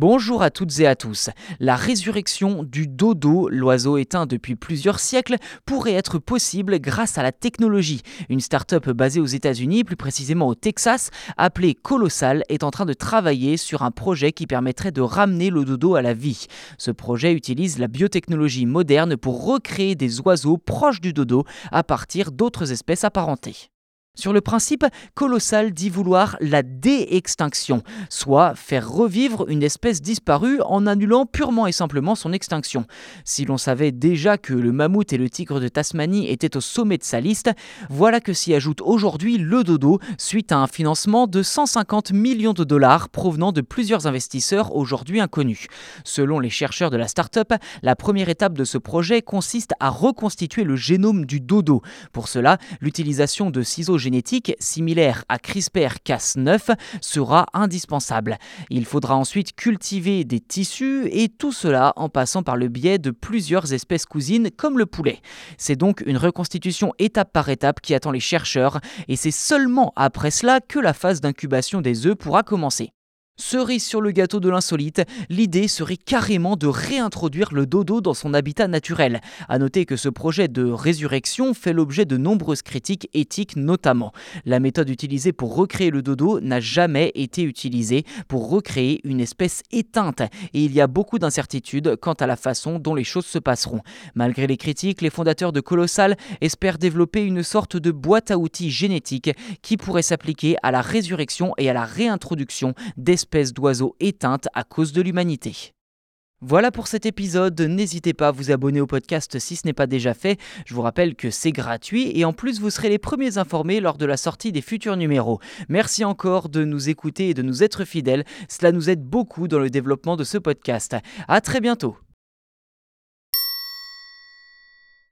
Bonjour à toutes et à tous. La résurrection du dodo, l'oiseau éteint depuis plusieurs siècles, pourrait être possible grâce à la technologie. Une start-up basée aux États-Unis, plus précisément au Texas, appelée Colossal, est en train de travailler sur un projet qui permettrait de ramener le dodo à la vie. Ce projet utilise la biotechnologie moderne pour recréer des oiseaux proches du dodo à partir d'autres espèces apparentées. Sur le principe, Colossal dit vouloir la dé-extinction, soit faire revivre une espèce disparue en annulant purement et simplement son extinction. Si l'on savait déjà que le mammouth et le tigre de Tasmanie étaient au sommet de sa liste, voilà que s'y ajoute aujourd'hui le dodo suite à un financement de 150 millions de dollars provenant de plusieurs investisseurs aujourd'hui inconnus. Selon les chercheurs de la start-up, la première étape de ce projet consiste à reconstituer le génome du dodo. Pour cela, l'utilisation de ciseaux génétique similaire à CRISPR-Cas9 sera indispensable. Il faudra ensuite cultiver des tissus et tout cela en passant par le biais de plusieurs espèces cousines comme le poulet. C'est donc une reconstitution étape par étape qui attend les chercheurs et c'est seulement après cela que la phase d'incubation des œufs pourra commencer. Cerise sur le gâteau de l'insolite, l'idée serait carrément de réintroduire le dodo dans son habitat naturel. A noter que ce projet de résurrection fait l'objet de nombreuses critiques éthiques notamment. La méthode utilisée pour recréer le dodo n'a jamais été utilisée pour recréer une espèce éteinte et il y a beaucoup d'incertitudes quant à la façon dont les choses se passeront. Malgré les critiques, les fondateurs de Colossal espèrent développer une sorte de boîte à outils génétique qui pourrait s'appliquer à la résurrection et à la réintroduction d'espèces d'oiseaux éteintes à cause de l'humanité. Voilà pour cet épisode, n'hésitez pas à vous abonner au podcast si ce n'est pas déjà fait, je vous rappelle que c'est gratuit et en plus vous serez les premiers informés lors de la sortie des futurs numéros. Merci encore de nous écouter et de nous être fidèles, cela nous aide beaucoup dans le développement de ce podcast. A très bientôt